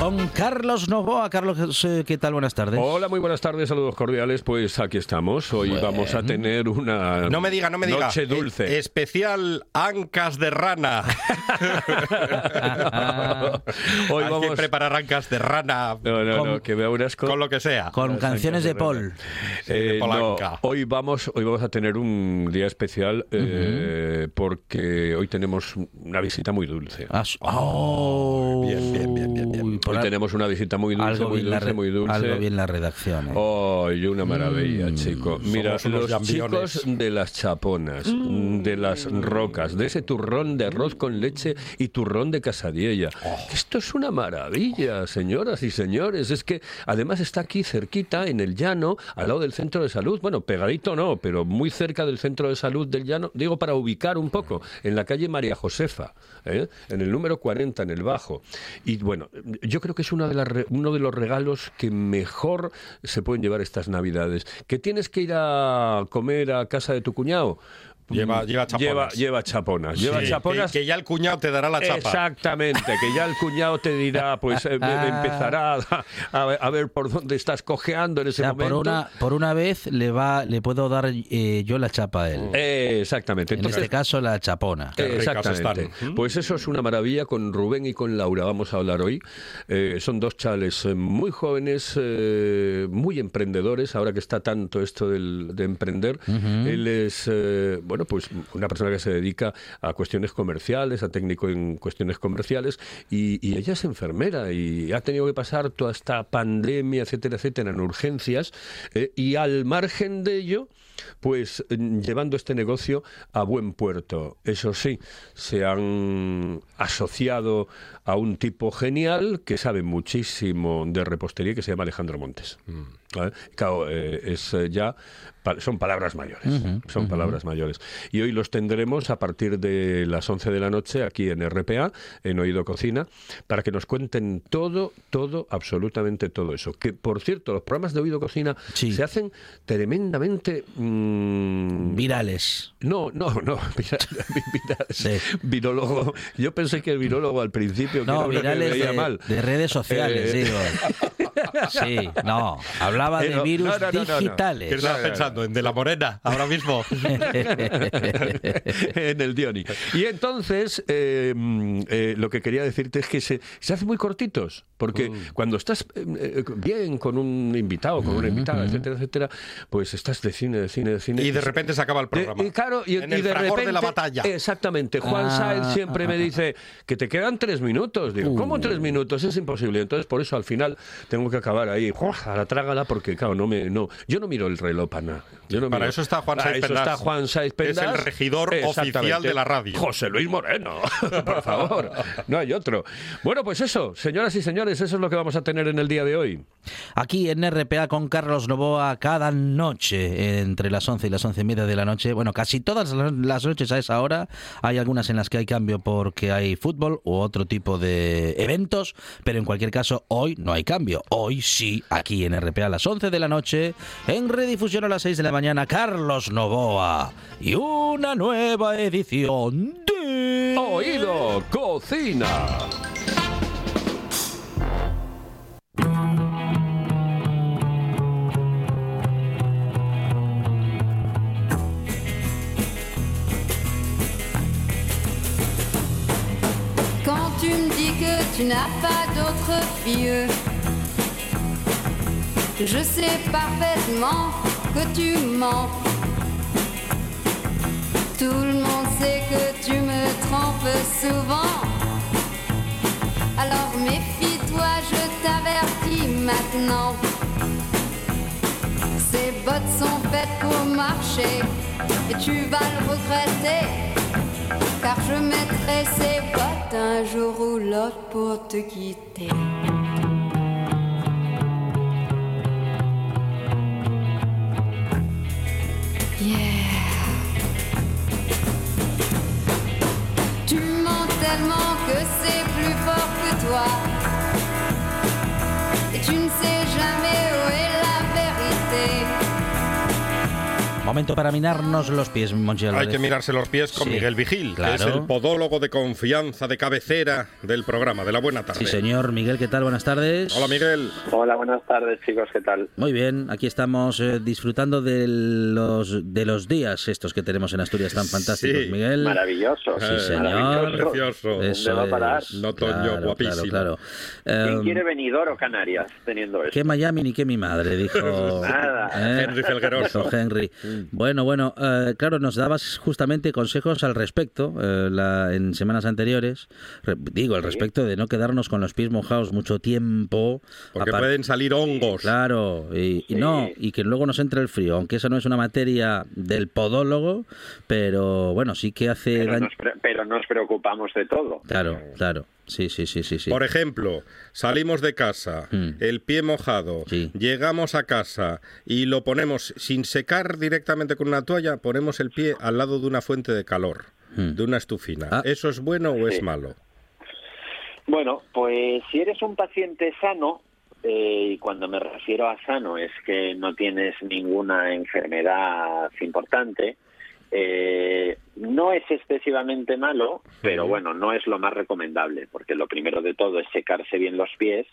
Con Carlos Novoa. Carlos, eh, ¿qué tal? Buenas tardes. Hola, muy buenas tardes, saludos cordiales. Pues aquí estamos. Hoy Bueno. vamos a tener una No me diga, no me diga. noche dulce. Eh, especial ancas de rana. <laughs> Hoy Hay vamos que preparar ancas de rana No, no, Con- no, que vea unas co- con lo que sea. Con canciones de Paul. Eh, de no, Polanca. hoy vamos, hoy vamos a tener un día especial eh, porque hoy tenemos una visita muy dulce. Ah, oh, bien, bien, Hoy tenemos una visita muy dulce, algo muy dulce, re- muy dulce. Algo bien la redacción. eh. ¡Ay, una maravilla, Mm. chico! Mira, los gambiones. chicos de las chaponas, Mm. de las rocas, de ese turrón de arroz con leche y turrón de casadiella. Oh. Esto es una maravilla, señoras y señores. Es que además está aquí cerquita, en el llano, al lado del centro de salud. Bueno, pegadito no, pero muy cerca del centro de salud del llano. Digo, para ubicar un poco, en la calle María Josefa, ¿eh? en el número 40, en el Bajo. Y bueno, yo creo que es de las uno de los regalos que mejor se pueden llevar estas Navidades. ¿Que tienes que ir a comer a casa de tu cuñado? Lleva- lleva chaponas. Lleva, lleva chaponas. Lleva Sí, chaponas. Que, que ya el cuñado te dará la chapa. Exactamente, que ya el cuñado te dirá, pues eh, empezará a, a- a ver por dónde estás cojeando en O ese sea, por momento. una, por una vez le va, le puedo dar eh, yo la chapa a él. Eh, exactamente. en Entonces, este caso, la chapona. Exactamente. están. Pues eso es una maravilla. Con Rubén y con Laura vamos a hablar hoy. Eh, son dos chales eh, muy jóvenes, eh, muy emprendedores, ahora que está tanto esto del- de emprender. Él es, eh, bueno, pues una persona que se dedica a cuestiones comerciales, a técnico en cuestiones comerciales, y, y ella es enfermera y ha tenido que pasar toda esta pandemia, etcétera, etcétera, en urgencias, eh, y al margen de ello, pues mm, llevando este negocio a buen puerto. Eso sí, se han asociado a un tipo genial que sabe muchísimo de repostería que se llama Alejandro Montes. ¿Vale? Claro, eh, es eh, ya pa- son palabras mayores, son palabras mayores. Y hoy los tendremos a partir de las 11 de la noche aquí en RPA, en Oído Cocina, para que nos cuenten todo, todo, absolutamente todo eso. Que, por cierto, los programas de Oído Cocina Sí. se hacen tremendamente... mm, Virales. no, no, no. <laughs> Sí. Virólogo. Yo pensé que el virólogo al principio que No, era uno que virales veía de, mal. de redes sociales, Eh, digo. <laughs> Sí, no. Hablaba de Pero- virus no, no, no, no, no. digitales. ¿Qué estabas pensando? ¿En De la Morena? Ahora mismo. <laughs> en el Dioni. Y entonces, eh, eh, lo que quería decirte es que se, se hacen muy cortitos, porque cuando estás eh, eh, bien con un invitado, con una invitada, etcétera, etcétera, pues estás de cine, de cine, de cine. Y de repente se acaba el De- programa. y claro, y, en y el de repente, de la batalla. Exactamente. Juan Ah, Sáenz siempre me dice que te quedan tres minutos. Digo, ¿cómo tres minutos? Es imposible. Entonces, por eso al final tengo que acabar ahí, a la trágala, porque claro, no me, no, yo no miro el reloj para nada. Yo no Para miro- eso está Juan Sáenz eso Pendas, está Juan Sáenz que es el Pendas. regidor oficial de la radio. José Luis Moreno, <laughs> por favor. No hay otro. Bueno, pues eso, señoras y señores, eso es lo que vamos a tener en el día de hoy. Aquí en RPA con Carlos Novoa cada noche, entre las 11 y las 11 y media de la noche. Bueno, casi todas las noches a esa hora. Hay algunas en las que hay cambio porque hay fútbol u otro tipo de eventos, pero en cualquier caso, hoy no hay cambio. Hoy sí, aquí en RPA a las 11 de la noche, en redifusión a las 6 de la mañana, Carlos Novoa. Y una nueva edición de... Oído, cocina. Quand tu me dis que tu n'as pas d'autre fille, je sais parfaitement que tu mens. Tout le monde sait que tu me trompes souvent. Alors méfie-toi, je t'avertis maintenant. Ces bottes sont faites pour marcher et tu vas le regretter. Car je mettrai ces bottes un jour ou l'autre pour te quitter. Momento para minarnos los pies, Monchi Hay que mirarse los pies con Sí, Miguel Vigil, que es claro. el podólogo de confianza de cabecera del programa de la Buena Tarde. Sí, señor. Miguel, ¿qué tal? Buenas tardes. Hola, Miguel. Hola, buenas tardes, chicos, ¿qué tal? Muy bien, aquí estamos eh, disfrutando de los, de los días estos que tenemos en Asturias tan fantásticos, Sí. Miguel. Maravilloso. Sí, señor. Maravilloso. Precioso. Eso ¿Dónde va a parar? es. Un otoño Claro, guapísimo. Claro, claro. ¿Quién Em, quiere Benidorm o Canarias teniendo esto? ¿Qué Miami ni qué mi madre? Dijo <laughs> Nada. ¿eh? Henry Felgueroso. Dijo Henry. Bueno, bueno, eh, claro, nos dabas justamente consejos al respecto eh, la- en semanas anteriores. Re- digo, al respecto de no quedarnos con los pies mojados mucho tiempo. Porque pueden salir hongos. Claro, y, no, y que luego nos entre el frío, aunque esa no es una materia del podólogo, pero bueno, sí que hace Pero daño. nos, pre- pero nos preocupamos de todo. Claro, claro. Sí, sí, sí, sí, sí. Por ejemplo, salimos de casa, Mm. el pie mojado, Sí. llegamos a casa y lo ponemos sin secar directamente con una toalla, ponemos el pie al lado de una fuente de calor, Mm. de una estufina. Ah. ¿Eso es bueno o es malo? Bueno, pues si eres un paciente sano, eh, y cuando me refiero a sano es que no tienes ninguna enfermedad importante, eh, no es excesivamente malo, pero bueno, no es lo más recomendable, porque lo primero de todo es secarse bien los pies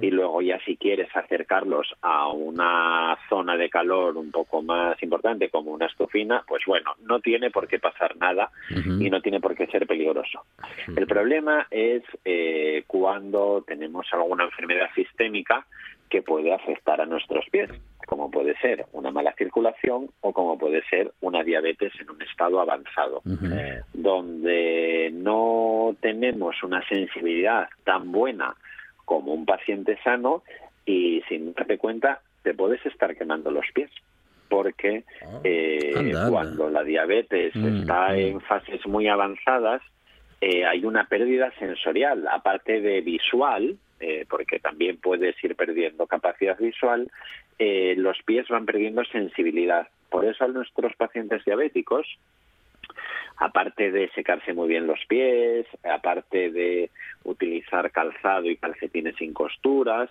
y luego ya si quieres acercarlos a una zona de calor un poco más importante como una estufina, pues bueno, no tiene por qué pasar nada y no tiene por qué ser peligroso. El problema es eh, cuando tenemos alguna enfermedad sistémica que puede afectar a nuestros pies, como puede ser una mala circulación o como puede ser una diabetes en un estado avanzado, Ujú. donde no tenemos una sensibilidad tan buena como un paciente sano y sin darte cuenta te puedes estar quemando los pies porque eh, Anda, anda. cuando la diabetes Mm, está mm. en fases muy avanzadas eh, hay una pérdida sensorial, aparte de visual, eh, porque también puedes ir perdiendo capacidad visual, eh, los pies van perdiendo sensibilidad. Por eso a nuestros pacientes diabéticos, aparte de secarse muy bien los pies, aparte de utilizar calzado y calcetines sin costuras,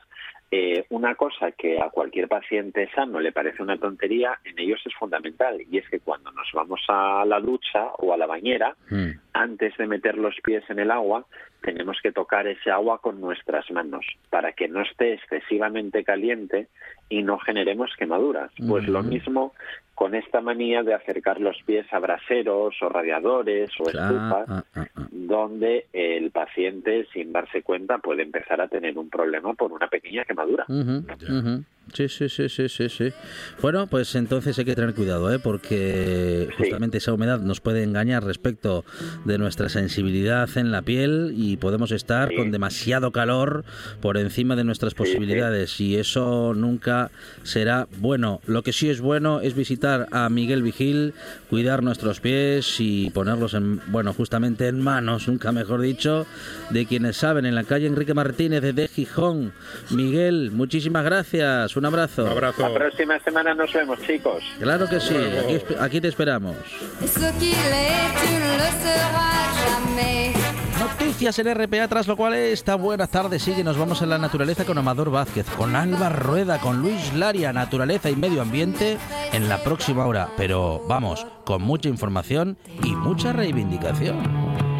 eh, una cosa que a cualquier paciente sano le parece una tontería, en ellos es fundamental, y es que cuando nos vamos a la ducha o a la bañera, Mm. antes de meter los pies en el agua, tenemos que tocar ese agua con nuestras manos para que no esté excesivamente caliente y no generemos quemaduras. Pues lo Ujú. mismo con esta manía de acercar los pies a braseros o radiadores o estufas, ah, ah, ah. donde el paciente, sin darse cuenta, puede empezar a tener un problema por una pequeña quemadura. Extremadura. Uh -huh, uh -huh. Sí, sí, sí, sí, sí, sí. Bueno, pues entonces hay que tener cuidado, ¿eh? porque justamente esa humedad nos puede engañar respecto de nuestra sensibilidad en la piel y podemos estar Sí. con demasiado calor por encima de nuestras posibilidades y eso nunca será bueno. Lo que sí es bueno es visitar a Miguel Vigil, cuidar nuestros pies y ponerlos en, bueno, justamente en manos, nunca mejor dicho, de quienes saben en la calle Enrique Martínez de Gijón. Miguel, muchísimas gracias. Un abrazo. Un abrazo. La próxima semana nos vemos, chicos. Claro que sí. Aquí, te esperamos. Noticias en RPA, tras lo cual esta buena tarde sigue. Nos vamos a la naturaleza con Amador Vázquez, con Alba Rueda, con Luis Laria, naturaleza y medio ambiente en la próxima hora. Pero vamos, con mucha información y mucha reivindicación.